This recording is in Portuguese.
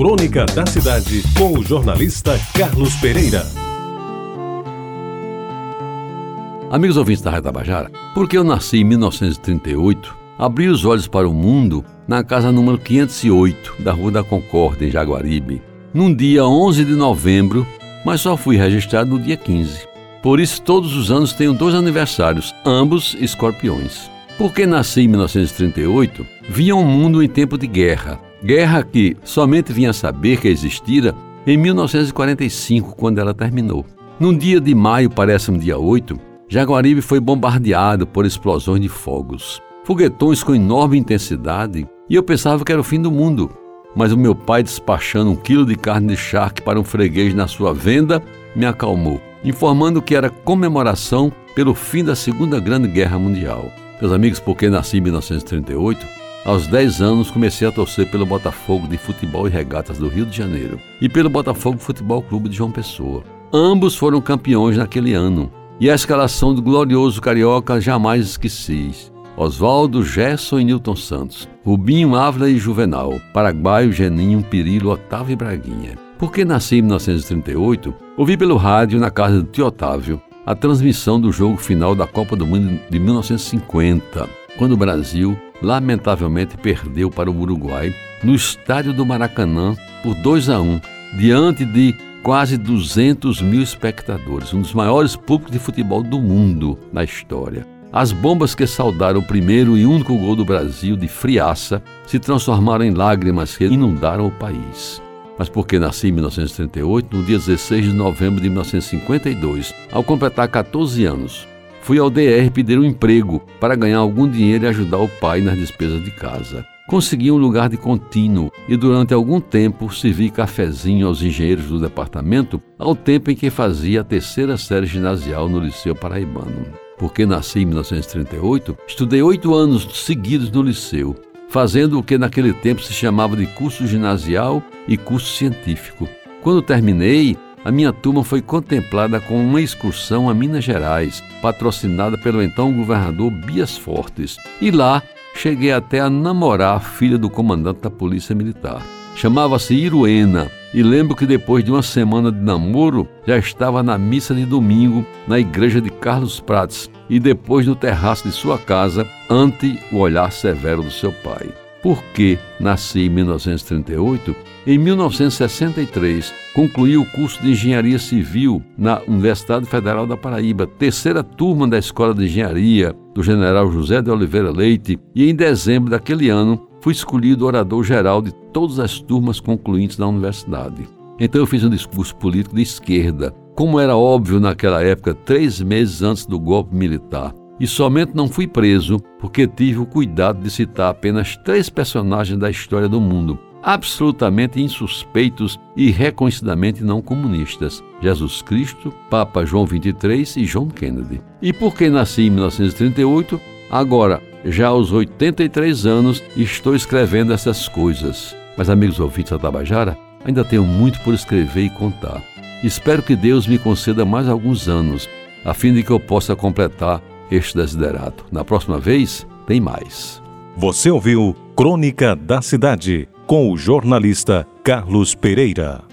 Crônica da Cidade, com o jornalista Carlos Pereira. Amigos ouvintes da Rádio Tabajara, porque eu nasci em 1938, abri os olhos para o mundo na casa número 508 da Rua da Concórdia, em Jaguaribe, num dia 11 de novembro, mas só fui registrado no dia 15. Por isso, todos os anos tenho dois aniversários, ambos escorpiões. Porque nasci em 1938, vi um mundo em tempo de guerra. Guerra que somente vinha saber que existira em 1945, quando ela terminou. Num dia de maio, parece um dia 8, Jaguaribe foi bombardeado por explosões de fogos. Foguetões com enorme intensidade e eu pensava que era o fim do mundo. Mas o meu pai, despachando um quilo de carne de charque para um freguês na sua venda, me acalmou, informando que era comemoração pelo fim da Segunda Grande Guerra Mundial. Meus amigos, porque nasci em 1938, aos 10 anos comecei a torcer pelo Botafogo de Futebol e Regatas do Rio de Janeiro e pelo Botafogo Futebol Clube de João Pessoa. Ambos foram campeões naquele ano e a escalação do glorioso carioca jamais esqueci. Oswaldo, Gerson e Newton Santos, Rubinho, Ávila e Juvenal, Paraguaio, Geninho, Pirilo, Otávio e Braguinha. Porque nasci em 1938, ouvi pelo rádio na casa do tio Otávio a transmissão do jogo final da Copa do Mundo de 1950, quando o Brasil lamentavelmente perdeu para o Uruguai no estádio do Maracanã por 2 a 1, diante de quase 200 mil espectadores, um dos maiores públicos de futebol do mundo na história. As bombas que saudaram o primeiro e único gol do Brasil de friaça se transformaram em lágrimas que inundaram o país mas porque nasci em 1938, no dia 16 de novembro de 1952, ao completar 14 anos. Fui ao DR pedir um emprego para ganhar algum dinheiro e ajudar o pai nas despesas de casa. Consegui um lugar de contínuo e durante algum tempo servi cafezinho aos engenheiros do departamento, ao tempo em que fazia a terceira série ginasial no Liceu Paraibano. Porque nasci em 1938, estudei oito anos seguidos no liceu fazendo o que naquele tempo se chamava de curso ginasial e curso científico. Quando terminei, a minha turma foi contemplada com uma excursão a Minas Gerais, patrocinada pelo então governador Bias Fortes. E lá cheguei até a namorar a filha do comandante da Polícia Militar. Chamava-se Iruena, e lembro que depois de uma semana de namoro já estava na missa de domingo na igreja de Carlos Prates e depois no terraço de sua casa ante o olhar severo do seu pai. Porque nasci em 1938, em 1963 concluí o curso de Engenharia Civil na Universidade Federal da Paraíba, terceira turma da Escola de Engenharia do General José de Oliveira Leite, e em dezembro daquele ano fui escolhido orador geral de todas as turmas concluintes da universidade. Então eu fiz um discurso político de esquerda, como era óbvio naquela época, três meses antes do golpe militar. E somente não fui preso porque tive o cuidado de citar apenas três personagens da história do mundo, absolutamente insuspeitos e reconhecidamente não comunistas: Jesus Cristo, Papa João XXIII e John Kennedy. E porque nasci em 1938, agora, já aos 83 anos, estou escrevendo essas coisas. Mas, amigos ouvintes da Tabajara, ainda tenho muito por escrever e contar. Espero que Deus me conceda mais alguns anos, a fim de que eu possa completar este desiderato. Na próxima vez, tem mais. Você ouviu Crônica da Cidade, com o jornalista Carlos Pereira.